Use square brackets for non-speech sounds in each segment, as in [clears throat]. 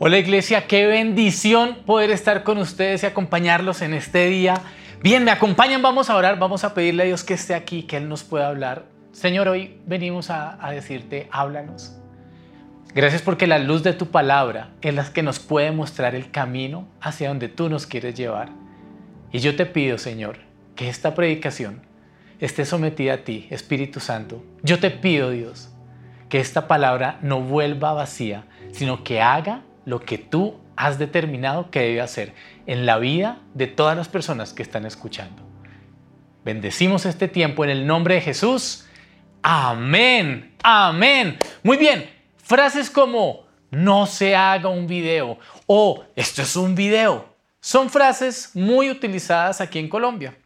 Hola iglesia, qué bendición poder estar con ustedes y acompañarlos en este día. Bien, me acompañan, vamos a orar, vamos a pedirle a Dios que esté aquí, que Él nos pueda hablar. Señor, hoy venimos a, decirte, háblanos. Gracias porque la luz de tu palabra es la que nos puede mostrar el camino hacia donde tú nos quieres llevar. Y yo te pido, Señor, que esta predicación esté sometida a ti, Espíritu Santo. Yo te pido, Dios, que esta palabra no vuelva vacía, sino que haga lo que tú has determinado que debe hacer en la vida de todas las personas que están escuchando. Bendecimos este tiempo en el nombre de Jesús. Amén, amén. Muy bien, frases como no se haga un video o esto es un video son frases muy utilizadas aquí en Colombia.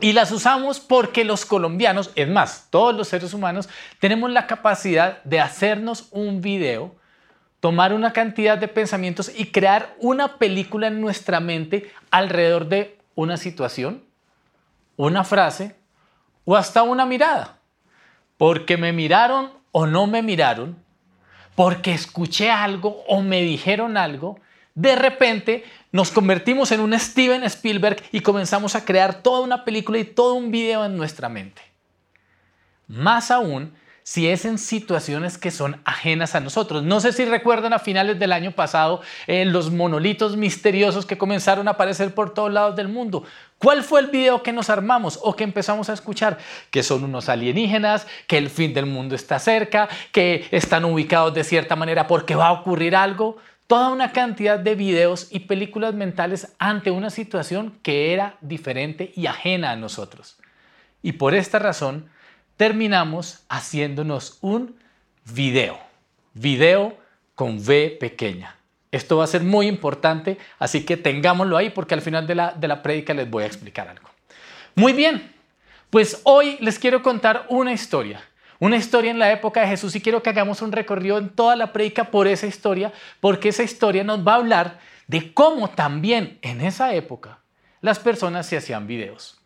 Y las usamos porque los colombianos, es más, todos los seres humanos, tenemos la capacidad de hacernos un video tomar una cantidad de pensamientos y crear una película en nuestra mente alrededor de una situación, una frase o hasta una mirada. Porque me miraron o no me miraron, porque escuché algo o me dijeron algo, de repente nos convertimos en un Steven Spielberg y comenzamos a crear toda una película y todo un video en nuestra mente. Más aún, si es en situaciones que son ajenas a nosotros. No sé si recuerdan a finales del año pasado eh, los monolitos misteriosos que comenzaron a aparecer por todos lados del mundo. ¿Cuál fue el video que nos armamos o que empezamos a escuchar? Que son unos alienígenas, que el fin del mundo está cerca, que están ubicados de cierta manera porque va a ocurrir algo. Toda una cantidad de videos y películas mentales ante una situación que era diferente y ajena a nosotros. Y por esta razón, terminamos haciéndonos un video. Video con V pequeña. Esto va a ser muy importante, así que tengámoslo ahí porque al final de la, de la prédica les voy a explicar algo. Muy bien, pues hoy les quiero contar una historia. Una historia en la época de Jesús y quiero que hagamos un recorrido en toda la prédica por esa historia, porque esa historia nos va a hablar de cómo también en esa época las personas se hacían videos.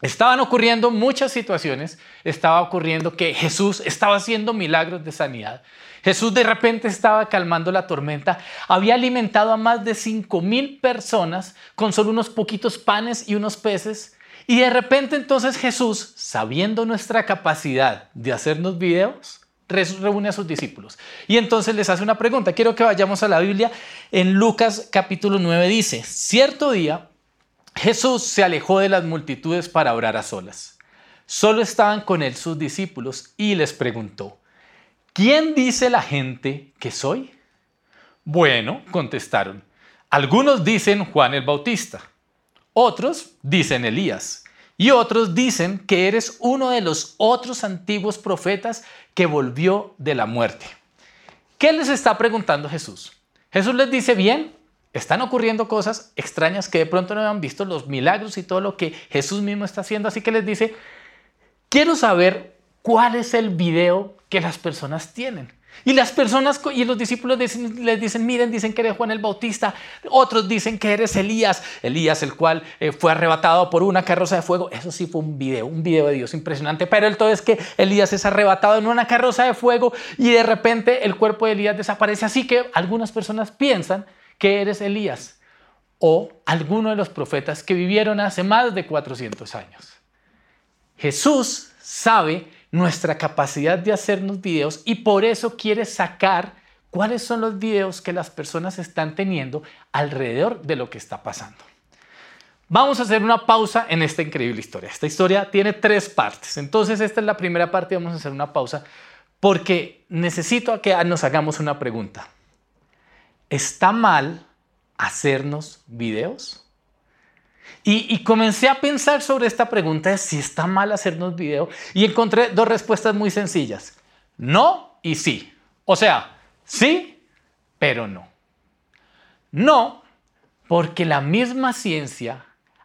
Estaban ocurriendo muchas situaciones, estaba ocurriendo que Jesús estaba haciendo milagros de sanidad. Jesús de repente estaba calmando la tormenta, había alimentado a más de 5 mil personas con solo unos poquitos panes y unos peces. Y de repente entonces Jesús, sabiendo nuestra capacidad de hacernos videos, reúne a sus discípulos. Y entonces les hace una pregunta. Quiero que vayamos a la Biblia. En Lucas capítulo 9 dice, cierto día Jesús se alejó de las multitudes para orar a solas. Solo estaban con él sus discípulos y les preguntó, ¿quién dice la gente que soy? Bueno, contestaron, algunos dicen Juan el Bautista, otros dicen Elías y otros dicen que eres uno de los otros antiguos profetas que volvió de la muerte. ¿Qué les está preguntando Jesús? Jesús les dice, bien, están ocurriendo cosas extrañas que de pronto no habían visto, los milagros y todo lo que Jesús mismo está haciendo. Así que les dice, quiero saber cuál es el video que las personas tienen. Y las personas y los discípulos les dicen, miren, dicen que eres Juan el Bautista, otros dicen que eres Elías, Elías el cual eh, fue arrebatado por una carroza de fuego. Eso sí fue un video, un video de Dios impresionante, pero el todo es que Elías es arrebatado en una carroza de fuego y de repente el cuerpo de Elías desaparece. Así que algunas personas piensan que eres Elías o alguno de los profetas que vivieron hace más de 400 años. Jesús sabe nuestra capacidad de hacernos videos y por eso quiere sacar cuáles son los videos que las personas están teniendo alrededor de lo que está pasando. Vamos a hacer una pausa en esta increíble historia. Esta historia tiene tres partes. Entonces esta es la primera parte vamos a hacer una pausa porque necesito que nos hagamos una pregunta. ¿Está mal hacernos videos? Y, comencé a pensar sobre esta pregunta de si está mal hacernos videos y encontré dos respuestas muy sencillas. No y sí. O sea, sí, pero no. No, porque la misma ciencia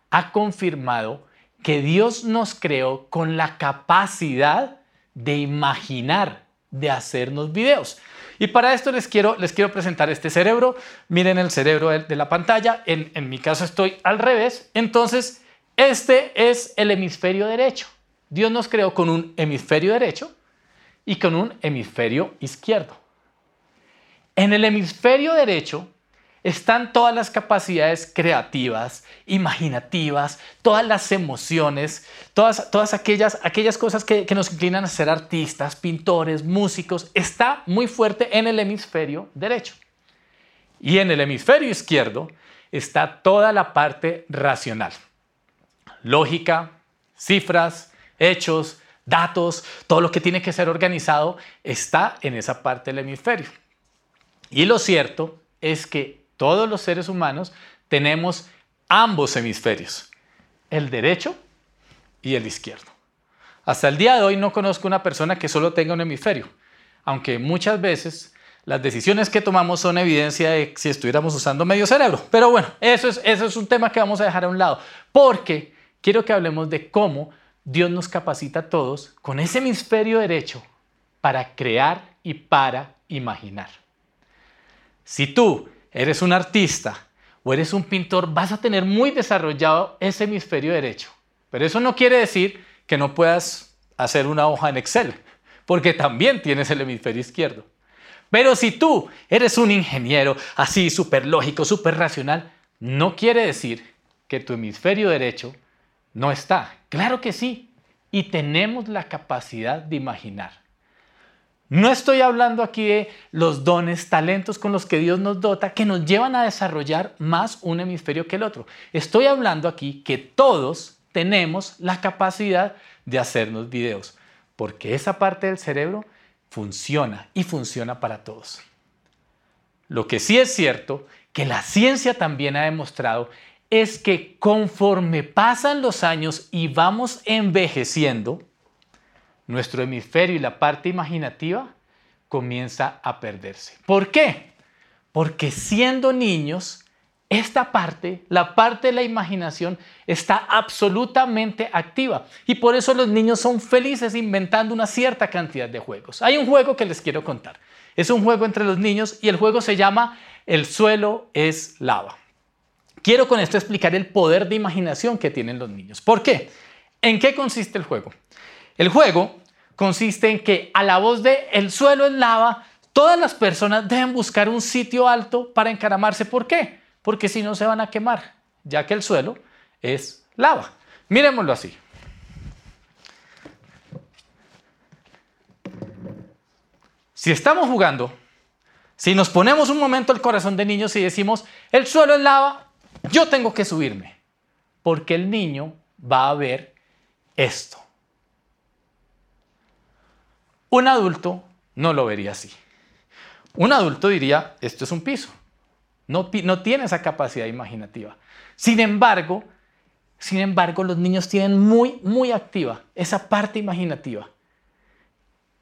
ha confirmado que Dios nos creó con la capacidad de imaginar, de hacernos videos. Y para esto les quiero, les quiero presentar este cerebro. Miren el cerebro de, la pantalla. En, en mi caso estoy al revés. Entonces, este es el hemisferio derecho. Dios nos creó con un hemisferio derecho y con un hemisferio izquierdo. En el hemisferio derecho están todas las capacidades creativas, imaginativas, todas las emociones, todas, todas aquellas, aquellas cosas que, que nos inclinan a ser artistas, pintores, músicos. Está muy fuerte en el hemisferio derecho. Y en el hemisferio izquierdo está toda la parte racional. Lógica, cifras, hechos, datos, todo lo que tiene que ser organizado está en esa parte del hemisferio. Y lo cierto es que todos los seres humanos tenemos ambos hemisferios, el derecho y el izquierdo. Hasta el día de hoy no conozco una persona que solo tenga un hemisferio, aunque muchas veces las decisiones que tomamos son evidencia de si estuviéramos usando medio cerebro. Pero bueno, eso es, eso es un tema que vamos a dejar a un lado, porque quiero que hablemos de cómo Dios nos capacita a todos con ese hemisferio derecho para crear y para imaginar. Si tú eres un artista o eres un pintor, vas a tener muy desarrollado ese hemisferio derecho. Pero eso no quiere decir que no puedas hacer una hoja en Excel, porque también tienes el hemisferio izquierdo. Pero si tú eres un ingeniero así, súper lógico, súper racional, no quiere decir que tu hemisferio derecho no está. Claro que sí. Y tenemos la capacidad de imaginar. No estoy hablando aquí de los dones, talentos con los que Dios nos dota que nos llevan a desarrollar más un hemisferio que el otro. Estoy hablando aquí que todos tenemos la capacidad de hacernos videos, porque esa parte del cerebro funciona y funciona para todos. Lo que sí es cierto, que la ciencia también ha demostrado, es que conforme pasan los años y vamos envejeciendo, nuestro hemisferio y la parte imaginativa comienza a perderse. ¿Por qué? Porque siendo niños, esta parte, la parte de la imaginación, está absolutamente activa. Y por eso los niños son felices inventando una cierta cantidad de juegos. Hay un juego que les quiero contar. Es un juego entre los niños y el juego se llama El suelo es lava. Quiero con esto explicar el poder de imaginación que tienen los niños. ¿Por qué? ¿En qué consiste el juego? El juego consiste en que a la voz de el suelo es lava, todas las personas deben buscar un sitio alto para encaramarse. ¿Por qué? Porque si no se van a quemar, ya que el suelo es lava. Miremoslo así. Si estamos jugando, si nos ponemos un momento al corazón de niños y decimos, el suelo es lava, yo tengo que subirme, porque el niño va a ver esto. Un adulto no lo vería así. Un adulto diría, esto es un piso. No, tiene esa capacidad imaginativa. Sin embargo, sin embargo, los niños tienen muy, muy activa esa parte imaginativa.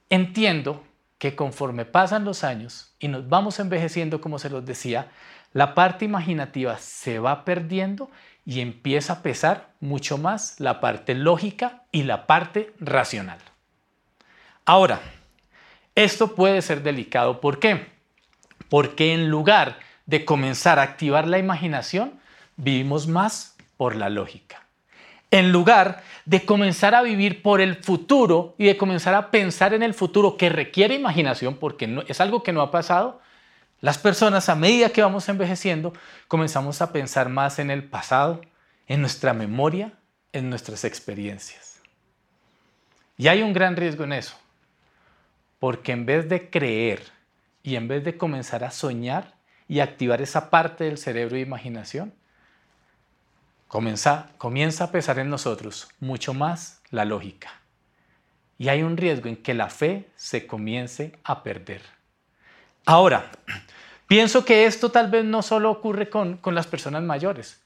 Entiendo que conforme pasan los años y nos vamos envejeciendo, como se los decía, la parte imaginativa se va perdiendo y empieza a pesar mucho más la parte lógica y la parte racional. Ahora, esto puede ser delicado. ¿Por qué? Porque en lugar de comenzar a activar la imaginación, vivimos más por la lógica. En lugar de comenzar a vivir por el futuro y de comenzar a pensar en el futuro que requiere imaginación, porque es algo que no ha pasado, las personas a medida que vamos envejeciendo comenzamos a pensar más en el pasado, en nuestra memoria, en nuestras experiencias. Y hay un gran riesgo en eso, porque en vez de creer y en vez de comenzar a soñar y activar esa parte del cerebro de imaginación, comienza, comienza a pesar en nosotros mucho más la lógica. Y hay un riesgo en que la fe se comience a perder. Ahora, pienso que esto tal vez no solo ocurre con, con las personas mayores,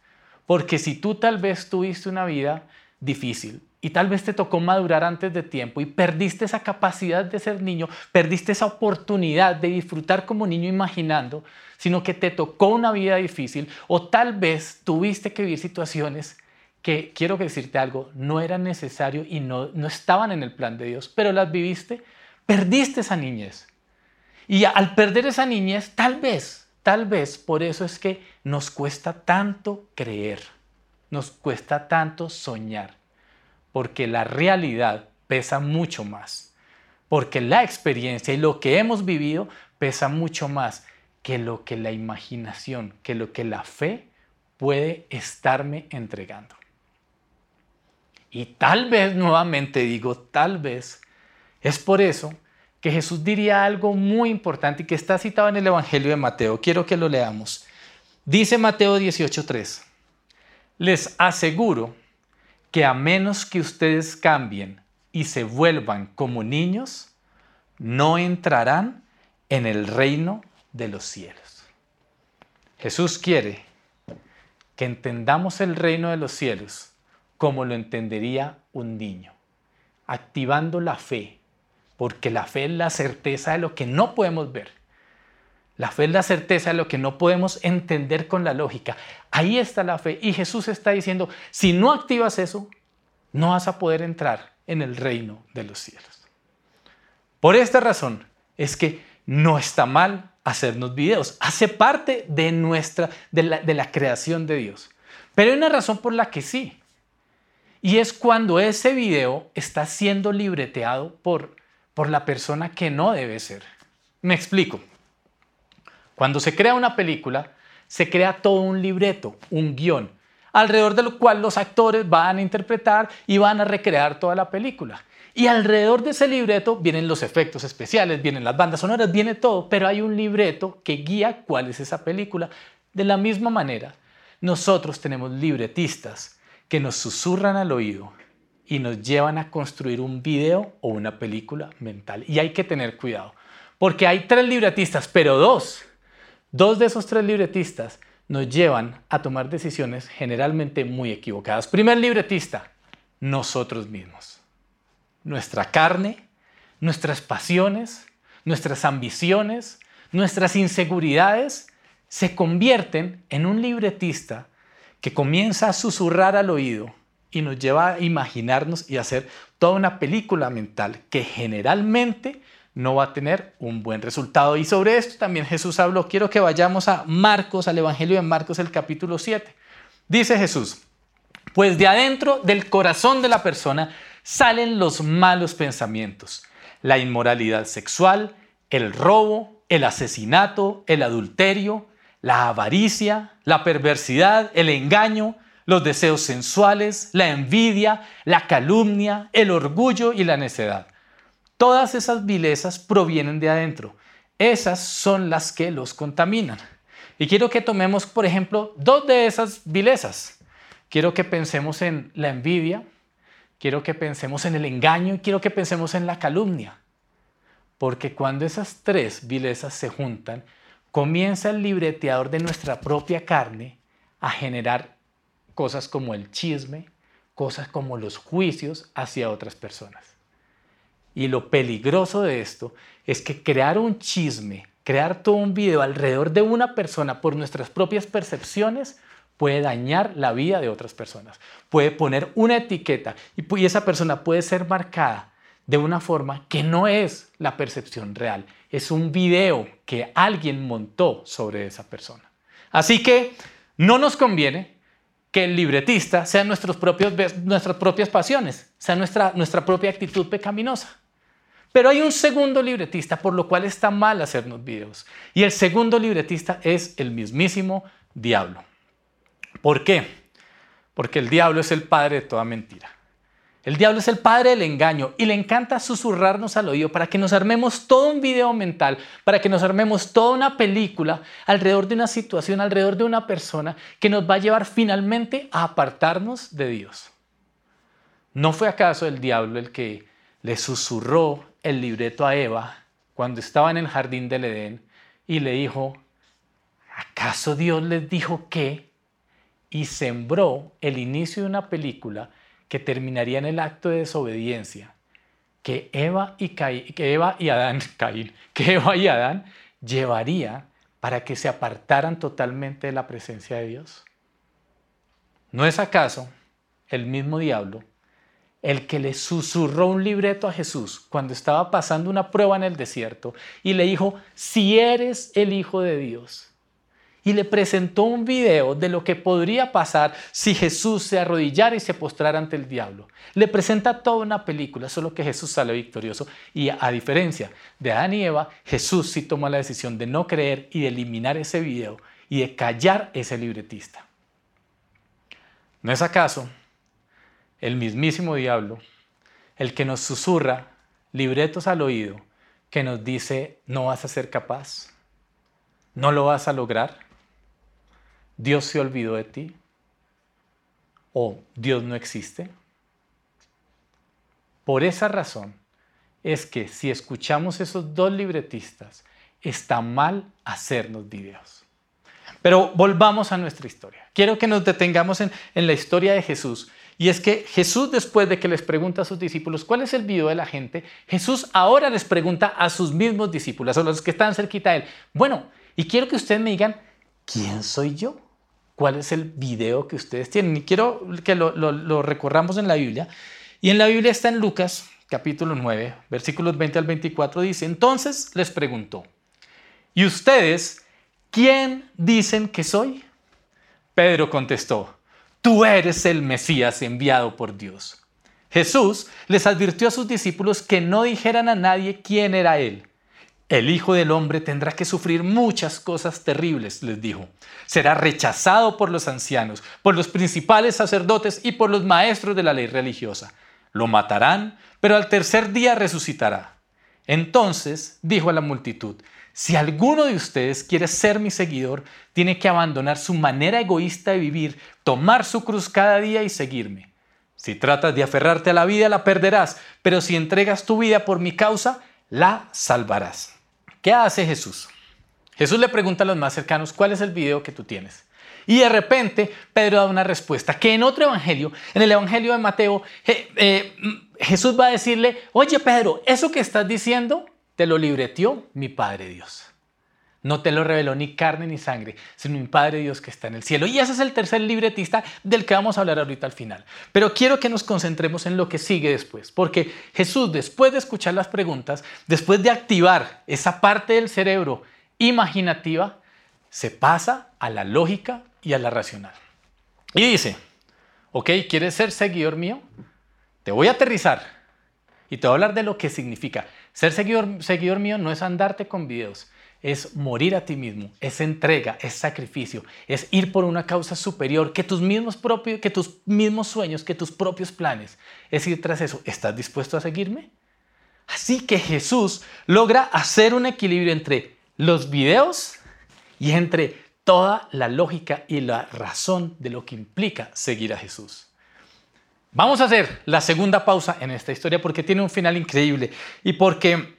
porque si tú tal vez tuviste una vida difícil, y tal vez te tocó madurar antes de tiempo y perdiste esa capacidad de ser niño, perdiste esa oportunidad de disfrutar como niño imaginando, sino que te tocó una vida difícil o tal vez tuviste que vivir situaciones que, quiero decirte algo, no eran necesario y no, no estaban en el plan de Dios, pero las viviste, perdiste esa niñez. Y al perder esa niñez, tal vez, tal vez por eso es que nos cuesta tanto creer, nos cuesta tanto soñar porque la realidad pesa mucho más, porque la experiencia y lo que hemos vivido pesa mucho más que lo que la imaginación, que lo que la fe puede estarme entregando. Y tal vez, nuevamente digo, tal vez, es por eso que Jesús diría algo muy importante y que está citado en el Evangelio de Mateo. Quiero que lo leamos. Dice Mateo 18:3, les aseguro que a menos que ustedes cambien y se vuelvan como niños, no entrarán en el reino de los cielos. Jesús quiere que entendamos el reino de los cielos como lo entendería un niño, activando la fe, porque la fe es la certeza de lo que no podemos ver. La fe es la certeza de lo que no podemos entender con la lógica. Ahí está la fe. Y Jesús está diciendo, si no activas eso, no vas a poder entrar en el reino de los cielos. Por esta razón es que no está mal hacernos videos. Hace parte de nuestra, de la, creación de Dios. Pero hay una razón por la que sí. Y es cuando ese video está siendo libreteado por, por la persona que no debe ser. Me explico. Cuando se crea una película, se crea todo un libreto, un guion, alrededor de lo cual los actores van a interpretar y van a recrear toda la película. Y alrededor de ese libreto vienen los efectos especiales, vienen las bandas sonoras, viene todo, pero hay un libreto que guía cuál es esa película. De la misma manera, nosotros tenemos libretistas que nos susurran al oído y nos llevan a construir un video o una película mental. Y hay que tener cuidado, porque hay tres libretistas, pero dos, dos de esos tres libretistas nos llevan a tomar decisiones generalmente muy equivocadas. Primer libretista, nosotros mismos. Nuestra carne, nuestras pasiones, nuestras ambiciones, nuestras inseguridades se convierten en un libretista que comienza a susurrar al oído y nos lleva a imaginarnos y hacer toda una película mental que generalmente no va a tener un buen resultado. Y sobre esto también Jesús habló. Quiero que vayamos a Marcos, al Evangelio de Marcos, el capítulo 7. Dice Jesús, pues de adentro del corazón de la persona salen los malos pensamientos, la inmoralidad sexual, el robo, el asesinato, el adulterio, la avaricia, la perversidad, el engaño, los deseos sensuales, la envidia, la calumnia, el orgullo y la necedad. Todas esas vilezas provienen de adentro. Esas son las que los contaminan. Y quiero que tomemos, por ejemplo, dos de esas vilezas. Quiero que pensemos en la envidia, quiero que pensemos en el engaño y quiero que pensemos en la calumnia. Porque cuando esas tres vilezas se juntan, comienza el libreteador de nuestra propia carne a generar cosas como el chisme, cosas como los juicios hacia otras personas. Y lo peligroso de esto es que crear un chisme, crear todo un video alrededor de una persona por nuestras propias percepciones puede dañar la vida de otras personas. Puede poner una etiqueta y esa persona puede ser marcada de una forma que no es la percepción real. Es un video que alguien montó sobre esa persona. Así que no nos conviene que el libretista sea nuestros propios, nuestras propias pasiones, sea nuestra, nuestra propia actitud pecaminosa. Pero hay un segundo libretista, por lo cual está mal hacernos videos. Y el segundo libretista es el mismísimo diablo. ¿Por qué? Porque el diablo es el padre de toda mentira. El diablo es el padre del engaño y le encanta susurrarnos al oído para que nos armemos todo un video mental, para que nos armemos toda una película alrededor de una situación, alrededor de una persona que nos va a llevar finalmente a apartarnos de Dios. ¿No fue acaso el diablo el que le susurró el libreto a Eva cuando estaba en el jardín del Edén y le dijo, ¿acaso Dios les dijo qué? Y sembró el inicio de una película que terminaría en el acto de desobediencia que Eva y, que Eva y Adán, [laughs] Caín, que Eva y Adán llevaría para que se apartaran totalmente de la presencia de Dios. ¿No es acaso el mismo diablo el que le susurró un libreto a Jesús cuando estaba pasando una prueba en el desierto y le dijo, si eres el Hijo de Dios. y le presentó un video de lo que podría pasar si Jesús se arrodillara y se postrara ante el diablo. Le presenta toda una película, solo que Jesús sale victorioso y a diferencia de Adán y Eva, Jesús sí toma la decisión de no creer y de eliminar ese video y de callar ese libretista. ¿No es acaso el mismísimo diablo el que nos susurra libretos al oído que nos dice no vas a ser capaz, no lo vas a lograr, Dios se olvidó de ti o Dios no existe? Por esa razón es que si escuchamos esos dos libretistas, está mal hacernos videos. Pero volvamos a nuestra historia. Quiero que nos detengamos en, en, la historia de Jesús. Y es que Jesús, después de que les pregunta a sus discípulos cuál es el video de la gente, Jesús ahora les pregunta a sus mismos discípulos, a los que están cerquita de él. Bueno, y quiero que ustedes me digan, ¿quién soy yo? cuál es el video que ustedes tienen. Y quiero que lo, recorramos en la Biblia. Y en la Biblia está en Lucas capítulo 9, versículos 20 al 24, dice, entonces les preguntó, ¿y ustedes quién dicen que soy? Pedro contestó, tú eres el Mesías enviado por Dios. Jesús les advirtió a sus discípulos que no dijeran a nadie quién era él. El Hijo del Hombre tendrá que sufrir muchas cosas terribles, les dijo. Será rechazado por los ancianos, por los principales sacerdotes y por los maestros de la ley religiosa. Lo matarán, pero al tercer día resucitará. Entonces dijo a la multitud, si alguno de ustedes quiere ser mi seguidor, tiene que abandonar su manera egoísta de vivir, tomar su cruz cada día y seguirme. Si tratas de aferrarte a la vida, la perderás, pero si entregas tu vida por mi causa, la salvarás. ¿Qué hace Jesús? Jesús le pregunta a los más cercanos, ¿cuál es el video que tú tienes? Y de repente Pedro da una respuesta que en otro evangelio, en el evangelio de Mateo, eh, Jesús va a decirle, oye Pedro, eso que estás diciendo te lo libreteó mi Padre Dios. No te lo reveló ni carne ni sangre, sino mi Padre Dios que está en el cielo. Y ese es el tercer libretista del que vamos a hablar ahorita al final. Pero quiero que nos concentremos en lo que sigue después, porque Jesús, después de escuchar las preguntas, después de activar esa parte del cerebro imaginativa, se pasa a la lógica y a la racional. Y dice, ok, ¿quieres ser seguidor mío? Te voy a aterrizar y te voy a hablar de lo que significa. Ser seguidor, mío no es andarte con videos es morir a ti mismo, es entrega, es sacrificio, es ir por una causa superior que tus mismos propios, que tus mismos sueños, que tus propios planes. Es ir tras eso. ¿Estás dispuesto a seguirme? Así que Jesús logra hacer un equilibrio entre los videos y entre toda la lógica y la razón de lo que implica seguir a Jesús. Vamos a hacer la segunda pausa en esta historia porque tiene un final increíble y porque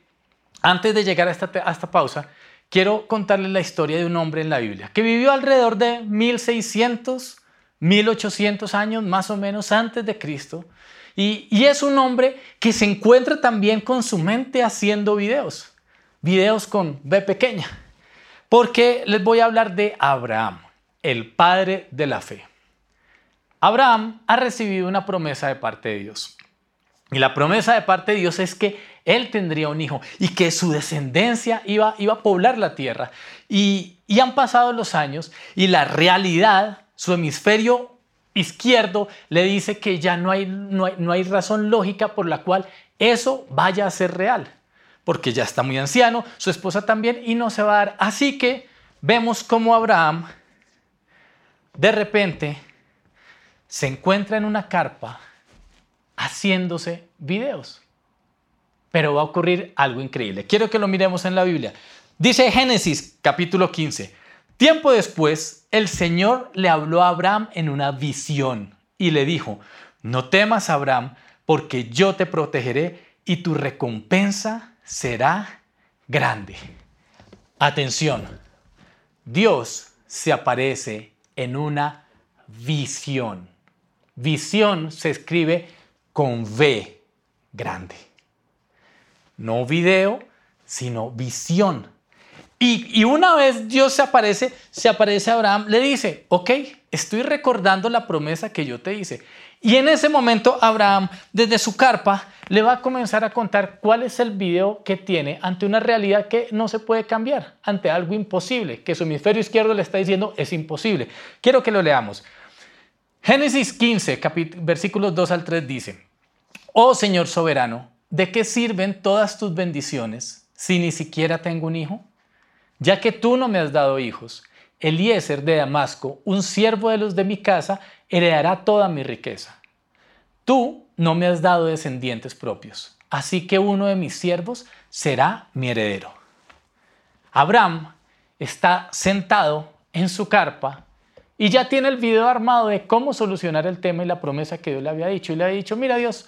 antes de llegar a esta, esta pausa, quiero contarles la historia de un hombre en la Biblia que vivió alrededor de 1600, 1800 años más o menos antes de Cristo. Y, y, es un hombre que se encuentra también con su mente haciendo videos, videos con B pequeña, porque les voy a hablar de Abraham, el padre de la fe. Abraham ha recibido una promesa de parte de Dios. Y la promesa de parte de Dios es que él tendría un hijo y que su descendencia iba, iba a poblar la tierra. Y, han pasado los años y la realidad, su hemisferio izquierdo le dice que ya no hay, no hay, no hay razón lógica por la cual eso vaya a ser real, porque ya está muy anciano, su esposa también, y no se va a dar. Así que vemos cómo Abraham de repente se encuentra en una carpa haciéndose videos. Pero va a ocurrir algo increíble. Quiero que lo miremos en la Biblia. Dice Génesis capítulo 15. Tiempo después, el Señor le habló a Abraham en una visión y le dijo, no temas Abraham, porque yo te protegeré y tu recompensa será grande. Atención, Dios se aparece en una visión. Visión se escribe con V grande. No video, sino visión. Y, una vez Dios se aparece, se aparece a Abraham, le dice, ok, estoy recordando la promesa que yo te hice. Y en ese momento Abraham, desde su carpa, le va a comenzar a contar cuál es el video que tiene ante una realidad que no se puede cambiar, ante algo imposible, que su hemisferio izquierdo le está diciendo es imposible. Quiero que lo leamos. Génesis 15, versículos 2 al 3 dice, Oh Señor soberano, ¿de qué sirven todas tus bendiciones si ni siquiera tengo un hijo? Ya que tú no me has dado hijos, Eliezer de Damasco, un siervo de los de mi casa, heredará toda mi riqueza. Tú no me has dado descendientes propios, así que uno de mis siervos será mi heredero. Abraham está sentado en su carpa y ya tiene el video armado de cómo solucionar el tema y la promesa que Dios le había dicho. Y le ha dicho, mira Dios,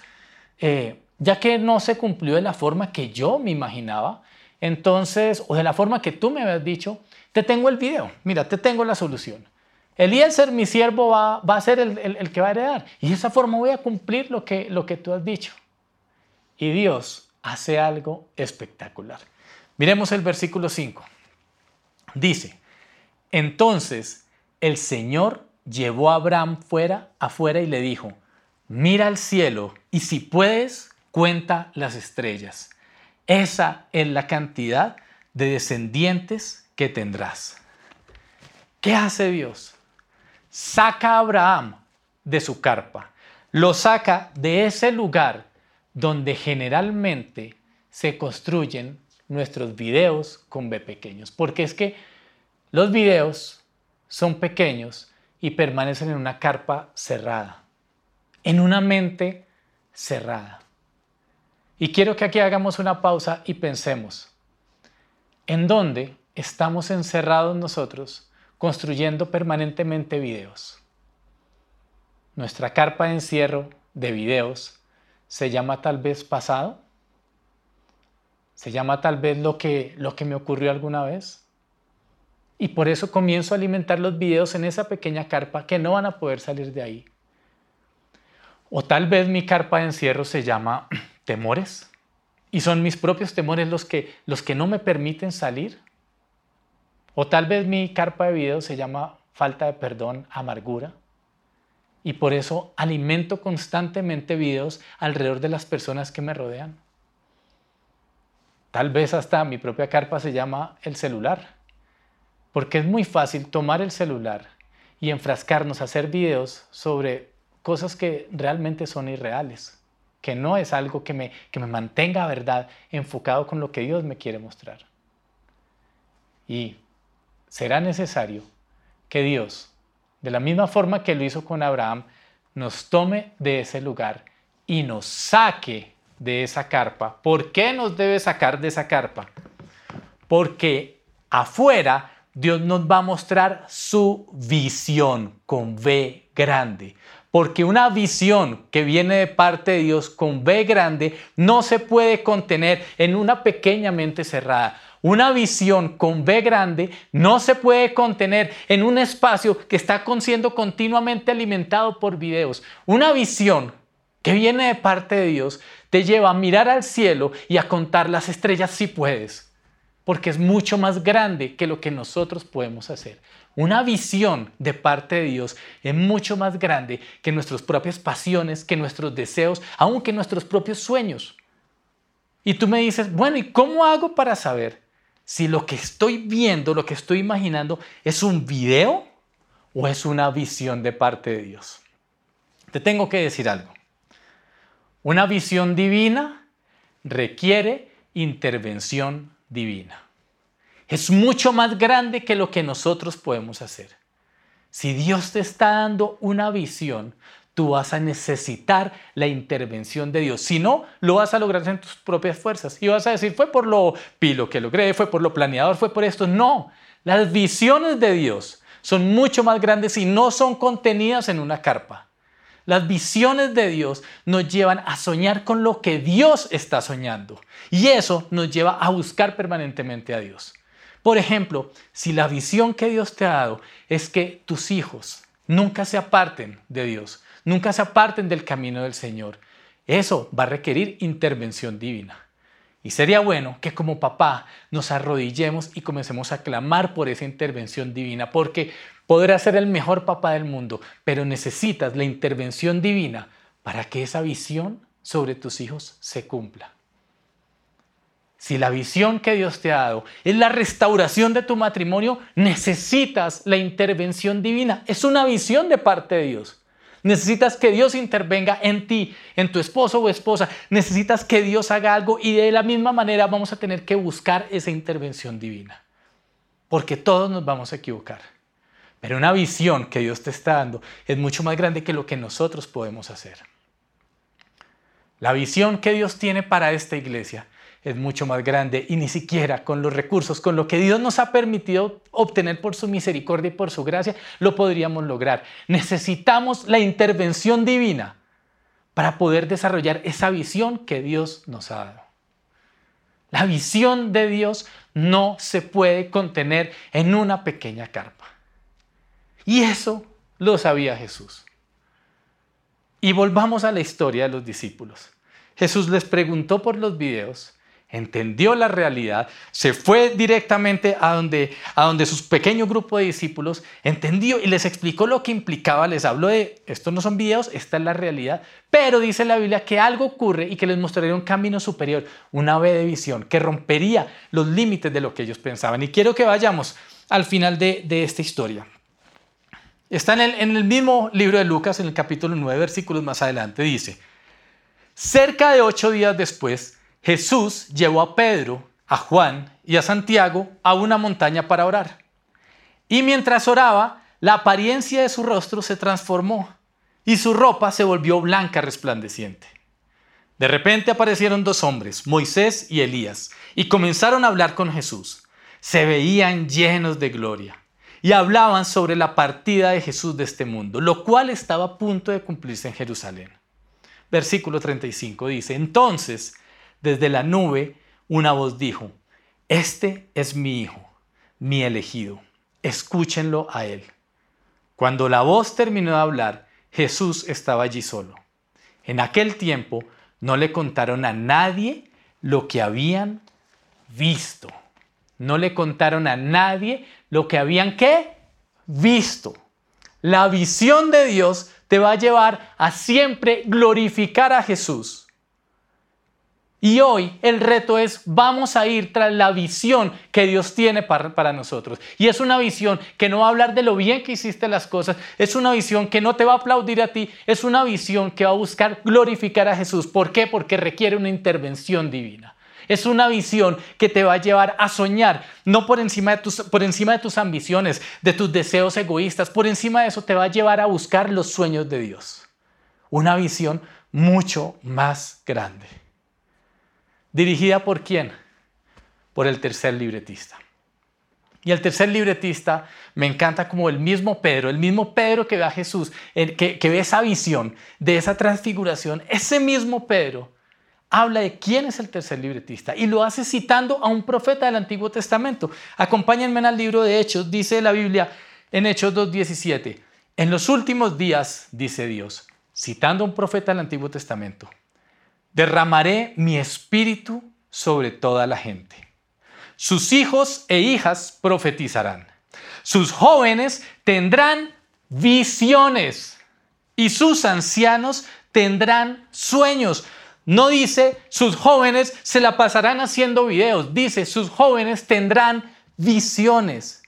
eh, ya que no se cumplió de la forma que yo me imaginaba, entonces, o de la forma que tú me habías dicho, te tengo el video, mira, te tengo la solución. Eliezer, mi siervo, va, va a ser el, que va a heredar. Y de esa forma voy a cumplir lo que, lo que tú has dicho. Y Dios hace algo espectacular. Miremos el versículo 5. Dice, entonces el Señor llevó a Abraham fuera, afuera y le dijo, mira al cielo y si puedes, cuenta las estrellas. Esa es la cantidad de descendientes que tendrás. ¿Qué hace Dios? Saca a Abraham de su carpa, lo saca de ese lugar donde generalmente se construyen nuestros videos con B pequeños, porque es que los videos son pequeños y permanecen en una carpa cerrada, en una mente cerrada. Y quiero que aquí hagamos una pausa y pensemos, ¿en dónde estamos encerrados nosotros construyendo permanentemente videos. Nuestra carpa de encierro de videos se llama tal vez pasado. Se llama tal vez lo que, lo que me ocurrió alguna vez. Y por eso comienzo a alimentar los videos en esa pequeña carpa que no van a poder salir de ahí. O tal vez mi carpa de encierro se llama [clears throat] temores. Y son mis propios temores los que, los que no me permiten salir. O tal vez mi carpa de video se llama falta de perdón, amargura. Y por eso alimento constantemente videos alrededor de las personas que me rodean. Tal vez hasta mi propia carpa se llama el celular. Porque es muy fácil tomar el celular y enfrascarnos a hacer videos sobre cosas que realmente son irreales, que no es algo que me, que me mantenga verdad enfocado con lo que Dios me quiere mostrar. Y será necesario que Dios, de la misma forma que lo hizo con Abraham, nos tome de ese lugar y nos saque de esa carpa. ¿Por qué nos debe sacar de esa carpa? Porque afuera Dios nos va a mostrar su visión con V grande. Porque una visión que viene de parte de Dios con B grande no se puede contener en una pequeña mente cerrada. Una visión con B grande no se puede contener en un espacio que está siendo continuamente alimentado por videos. Una visión que viene de parte de Dios te lleva a mirar al cielo y a contar las estrellas si puedes, porque es mucho más grande que lo que nosotros podemos hacer. Una visión de parte de Dios es mucho más grande que nuestras propias pasiones, que nuestros deseos, aunque nuestros propios sueños. Y tú me dices, bueno, ¿y cómo hago para saber si lo que estoy viendo, lo que estoy imaginando, es un video o es una visión de parte de Dios. Te tengo que decir algo. Una visión divina requiere intervención divina. Es mucho más grande que lo que nosotros podemos hacer. Si Dios te está dando una visión, tú vas a necesitar la intervención de Dios. Si no, lo vas a lograr en tus propias fuerzas. Y vas a decir, fue por lo pilo que logré, fue por lo planeador, fue por esto. No, las visiones de Dios son mucho más grandes y no son contenidas en una carpa. Las visiones de Dios nos llevan a soñar con lo que Dios está soñando. Y eso nos lleva a buscar permanentemente a Dios. Por ejemplo, si la visión que Dios te ha dado es que tus hijos nunca se aparten de Dios, nunca se aparten del camino del Señor. Eso va a requerir intervención divina. Y sería bueno que como papá nos arrodillemos y comencemos a clamar por esa intervención divina, porque Podrás ser el mejor papá del mundo, pero necesitas la intervención divina para que esa visión sobre tus hijos se cumpla. Si la visión que Dios te ha dado es la restauración de tu matrimonio, necesitas la intervención divina. Es una visión de parte de Dios. Necesitas que Dios intervenga en ti, en tu esposo o esposa. Necesitas que Dios haga algo y de la misma manera vamos a tener que buscar esa intervención divina. Porque todos nos vamos a equivocar. Pero una visión que Dios te está dando es mucho más grande que lo que nosotros podemos hacer. La visión que Dios tiene para esta iglesia es mucho más grande y ni siquiera con los recursos, con lo que Dios nos ha permitido obtener por su misericordia y por su gracia, lo podríamos lograr. Necesitamos la intervención divina para poder desarrollar esa visión que Dios nos ha dado. La visión de Dios no se puede contener en una pequeña carpa. Y eso lo sabía Jesús. Y volvamos a la historia de los discípulos. Jesús les preguntó por los videos entendió la realidad, se fue directamente a donde, a donde su pequeño grupo de discípulos entendió y les explicó lo que implicaba, les habló de, estos no son videos, esta es la realidad, pero dice la Biblia que algo ocurre y que les mostraría un camino superior, una vez de visión, que rompería los límites de lo que ellos pensaban. Y quiero que vayamos al final de, esta historia. Está en el, mismo libro de Lucas, en el capítulo 9, versículos más adelante, dice, cerca de ocho días después, Jesús llevó a Pedro, a Juan y a Santiago a una montaña para orar. Y mientras oraba, la apariencia de su rostro se transformó y su ropa se volvió blanca resplandeciente. De repente aparecieron dos hombres, Moisés y Elías, y comenzaron a hablar con Jesús. Se veían llenos de gloria y hablaban sobre la partida de Jesús de este mundo, lo cual estaba a punto de cumplirse en Jerusalén. Versículo 35 dice, entonces desde la nube una voz dijo, Este es mi Hijo, mi elegido, escúchenlo a Él. Cuando la voz terminó de hablar, Jesús estaba allí solo. En aquel tiempo no le contaron a nadie lo que habían visto. No le contaron a nadie lo que habían qué? Visto. La visión de Dios te va a llevar a siempre glorificar a Jesús. Y hoy el reto es, vamos a ir tras la visión que Dios tiene para, nosotros. Y es una visión que no va a hablar de lo bien que hiciste las cosas, es una visión que no te va a aplaudir a ti, es una visión que va a buscar glorificar a Jesús. ¿Por qué? Porque requiere una intervención divina. Es una visión que te va a llevar a soñar, no por encima, de tus, por encima de tus ambiciones, de tus deseos egoístas, por encima de eso te va a llevar a buscar los sueños de Dios. Una visión mucho más grande. ¿Dirigida por quién? Por el tercer libretista. Y el tercer libretista me encanta como el mismo Pedro, el mismo Pedro que ve a Jesús, que, que ve esa visión de esa transfiguración, ese mismo Pedro habla de quién es el tercer libretista y lo hace citando a un profeta del Antiguo Testamento. Acompáñenme al libro de Hechos, dice la Biblia en Hechos 2.17. En los últimos días, dice Dios, citando a un profeta del Antiguo Testamento, derramaré mi espíritu sobre toda la gente. Sus hijos e hijas profetizarán. Sus jóvenes tendrán visiones y sus ancianos tendrán sueños. No dice sus jóvenes se la pasarán haciendo videos, dice sus jóvenes tendrán visiones.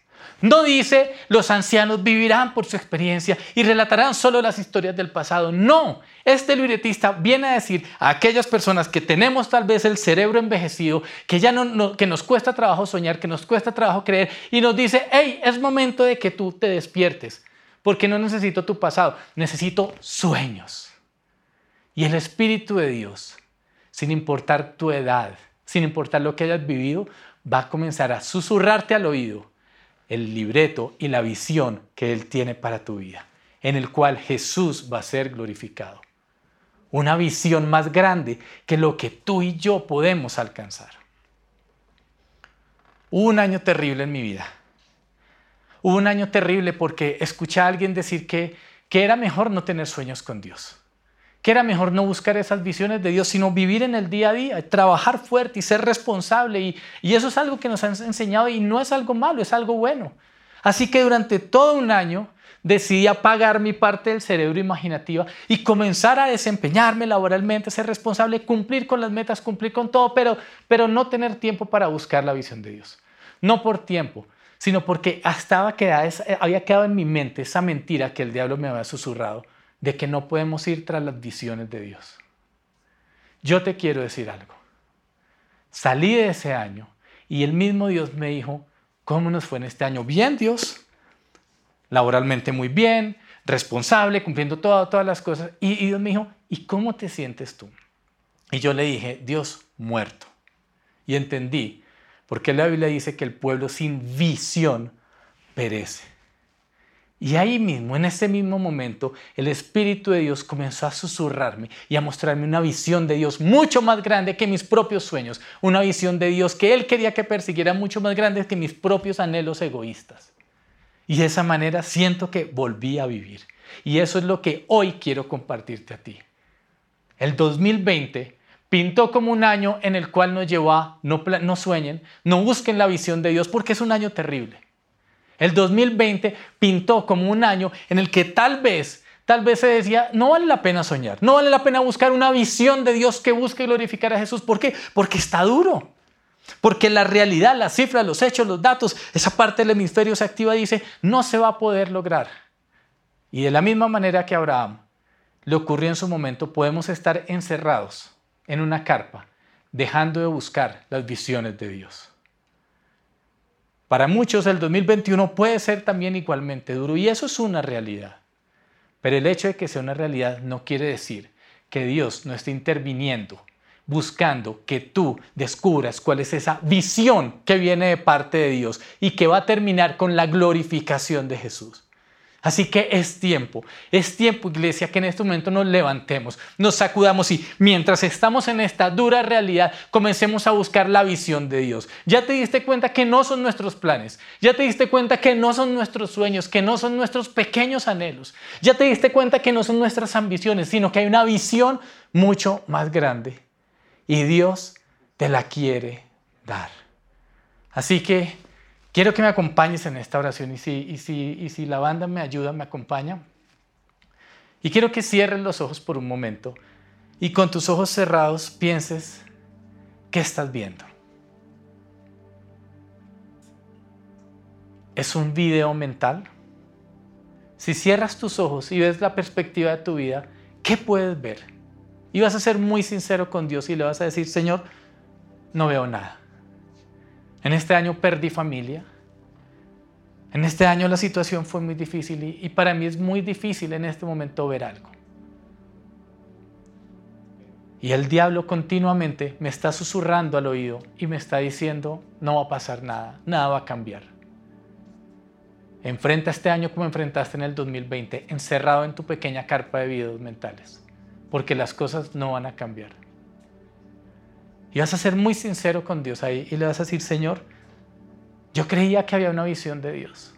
No dice los ancianos vivirán por su experiencia y relatarán solo las historias del pasado. No, este libretista viene a decir a aquellas personas que tenemos tal vez el cerebro envejecido, que ya no, que nos cuesta trabajo soñar, que nos cuesta trabajo creer y nos dice, hey, es momento de que tú te despiertes, porque no necesito tu pasado, necesito sueños. Y el Espíritu de Dios, sin importar tu edad, sin importar lo que hayas vivido, va a comenzar a susurrarte al oído el libreto y la visión que Él tiene para tu vida, en el cual Jesús va a ser glorificado. Una visión más grande que lo que tú y yo podemos alcanzar. Hubo un año terrible en mi vida. Hubo un año terrible porque escuché a alguien decir que, que era mejor no tener sueños con Dios que era mejor no buscar esas visiones de Dios, sino vivir en el día a día, trabajar fuerte y ser responsable. Y, eso es algo que nos han enseñado y no es algo malo, es algo bueno. Así que durante todo un año decidí apagar mi parte del cerebro imaginativa y comenzar a desempeñarme laboralmente, ser responsable, cumplir con las metas, cumplir con todo, pero, pero no tener tiempo para buscar la visión de Dios. No por tiempo, sino porque quedada, había quedado en mi mente esa mentira que el diablo me había susurrado de que no podemos ir tras las visiones de Dios. Yo te quiero decir algo. Salí de ese año y el mismo Dios me dijo, ¿cómo nos fue en este año? Bien, Dios, laboralmente muy bien, responsable, cumpliendo todas las cosas. Y, y Dios me dijo, ¿y cómo te sientes tú? Y yo le dije, Dios, muerto. Y entendí, porque la Biblia dice que el pueblo sin visión perece. Y ahí mismo, en ese mismo momento, el Espíritu de Dios comenzó a susurrarme y a mostrarme una visión de Dios mucho más grande que mis propios sueños, una visión de Dios que Él quería que persiguiera mucho más grande que mis propios anhelos egoístas. Y de esa manera siento que volví a vivir. Y eso es lo que hoy quiero compartirte a ti. El 2020 pintó como un año en el cual nos llevó a no, no sueñen, no busquen la visión de Dios porque es un año terrible. El 2020 pintó como un año en el que tal vez, tal vez se decía, no vale la pena soñar, no vale la pena buscar una visión de Dios que busque glorificar a Jesús. ¿Por qué? Porque está duro. Porque la realidad, las cifras, los hechos, los datos, esa parte del hemisferio se activa y dice, no se va a poder lograr. Y de la misma manera que Abraham le ocurrió en su momento, podemos estar encerrados en una carpa, dejando de buscar las visiones de Dios. Para muchos el 2021 puede ser también igualmente duro y eso es una realidad. Pero el hecho de que sea una realidad no quiere decir que Dios no esté interviniendo buscando que tú descubras cuál es esa visión que viene de parte de Dios y que va a terminar con la glorificación de Jesús. Así que es tiempo, es tiempo iglesia que en este momento nos levantemos, nos sacudamos y mientras estamos en esta dura realidad comencemos a buscar la visión de Dios. Ya te diste cuenta que no son nuestros planes, ya te diste cuenta que no son nuestros sueños, que no son nuestros pequeños anhelos, ya te diste cuenta que no son nuestras ambiciones, sino que hay una visión mucho más grande y Dios te la quiere dar. Así que quiero que me acompañes en esta oración y si, y si la banda me ayuda, me acompaña. Y quiero que cierres los ojos por un momento y con tus ojos cerrados pienses qué estás viendo. ¿Es un video mental? Si cierras tus ojos y ves la perspectiva de tu vida, ¿qué puedes ver? Y vas a ser muy sincero con Dios y le vas a decir, Señor, no veo nada. En este año perdí familia. En este año la situación fue muy difícil y, para mí es muy difícil en este momento ver algo. Y el diablo continuamente me está susurrando al oído y me está diciendo, no va a pasar nada, nada va a cambiar. Enfrenta este año como enfrentaste en el 2020, encerrado en tu pequeña carpa de videos mentales porque las cosas no van a cambiar. Y vas a ser muy sincero con Dios ahí y le vas a decir, Señor, yo creía que había una visión de Dios.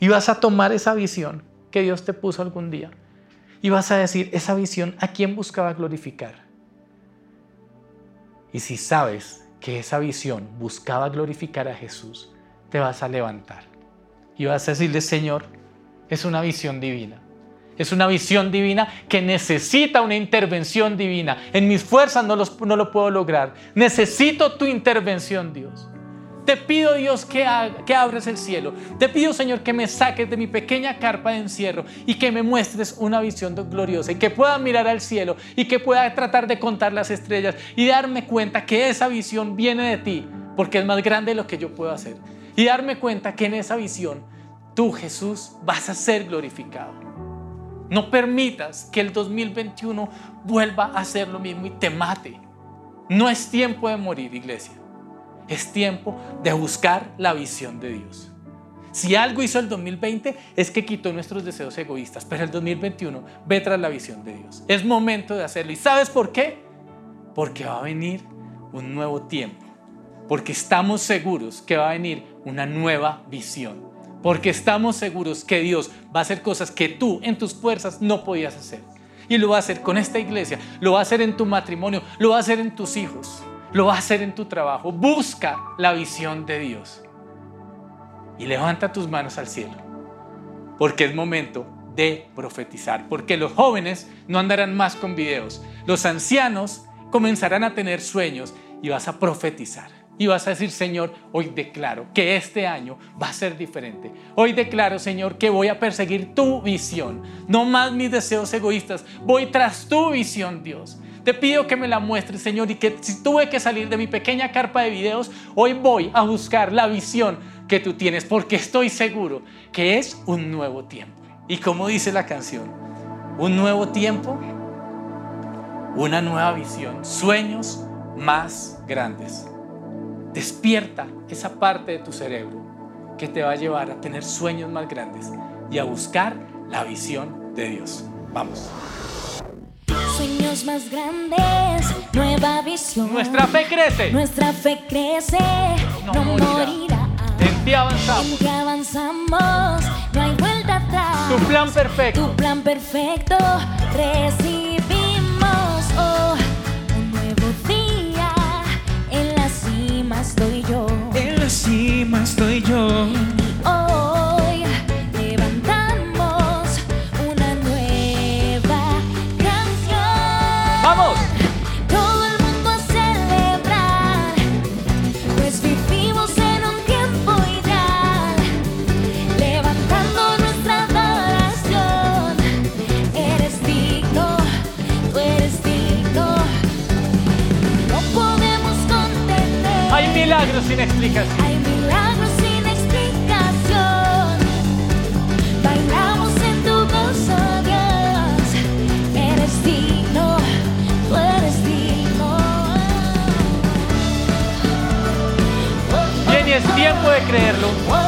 Y vas a tomar esa visión que Dios te puso algún día y vas a decir, esa visión, ¿a quién buscaba glorificar? Y si sabes que esa visión buscaba glorificar a Jesús, te vas a levantar y vas a decirle, Señor, es una visión divina. Es una visión divina que necesita una intervención divina. En mis fuerzas no, lo puedo lograr. Necesito tu intervención, Dios. Te pido, Dios, que, que abres el cielo. Te pido, Señor, que me saques de mi pequeña carpa de encierro y que me muestres una visión gloriosa y que pueda mirar al cielo y que pueda tratar de contar las estrellas y darme cuenta que esa visión viene de ti porque es más grande de lo que yo puedo hacer. Y darme cuenta que en esa visión tú, Jesús, vas a ser glorificado. No permitas que el 2021 vuelva a hacer lo mismo y te mate. No es tiempo de morir, iglesia. Es tiempo de buscar la visión de Dios. Si algo hizo el 2020 es que quitó nuestros deseos egoístas, pero el 2021 ve tras la visión de Dios. Es momento de hacerlo. ¿Y sabes por qué? Porque va a venir un nuevo tiempo. Porque estamos seguros que va a venir una nueva visión porque estamos seguros que Dios va a hacer cosas que tú en tus fuerzas no podías hacer. Y lo va a hacer con esta iglesia, lo va a hacer en tu matrimonio, lo va a hacer en tus hijos, lo va a hacer en tu trabajo. Busca la visión de Dios. y levanta tus manos al cielo, porque es momento de profetizar, porque los jóvenes no andarán más con videos, los ancianos comenzarán a tener sueños y vas a profetizar. Y vas a decir, Señor, hoy declaro que este año va a ser diferente. Hoy declaro, Señor, que voy a perseguir tu visión, no más mis deseos egoístas. Voy tras tu visión, Dios. Te pido que me la muestres, Señor, y que si tuve que salir de mi pequeña carpa de videos, hoy voy a buscar la visión que tú tienes, porque estoy seguro que es un nuevo tiempo. Y como dice la canción, un nuevo tiempo, una nueva visión, sueños más grandes. Despierta esa parte de tu cerebro que te va a llevar a tener sueños más grandes y a buscar la visión de Dios. Vamos. Sueños más grandes, nueva visión. Nuestra fe crece. Nuestra fe crece, No no, morirá. morirá. En ti avanzamos. En que avanzamos, no hay vuelta atrás. Tu plan perfecto. Tu plan perfecto recibimos. Estoy yo. En la cima estoy yo. Hay milagros sin explicación. Hay milagros sin explicación. Bailamos en tu gozo, Dios. Eres digno, tú eres digno. Jenny, es tiempo de creerlo. Oh,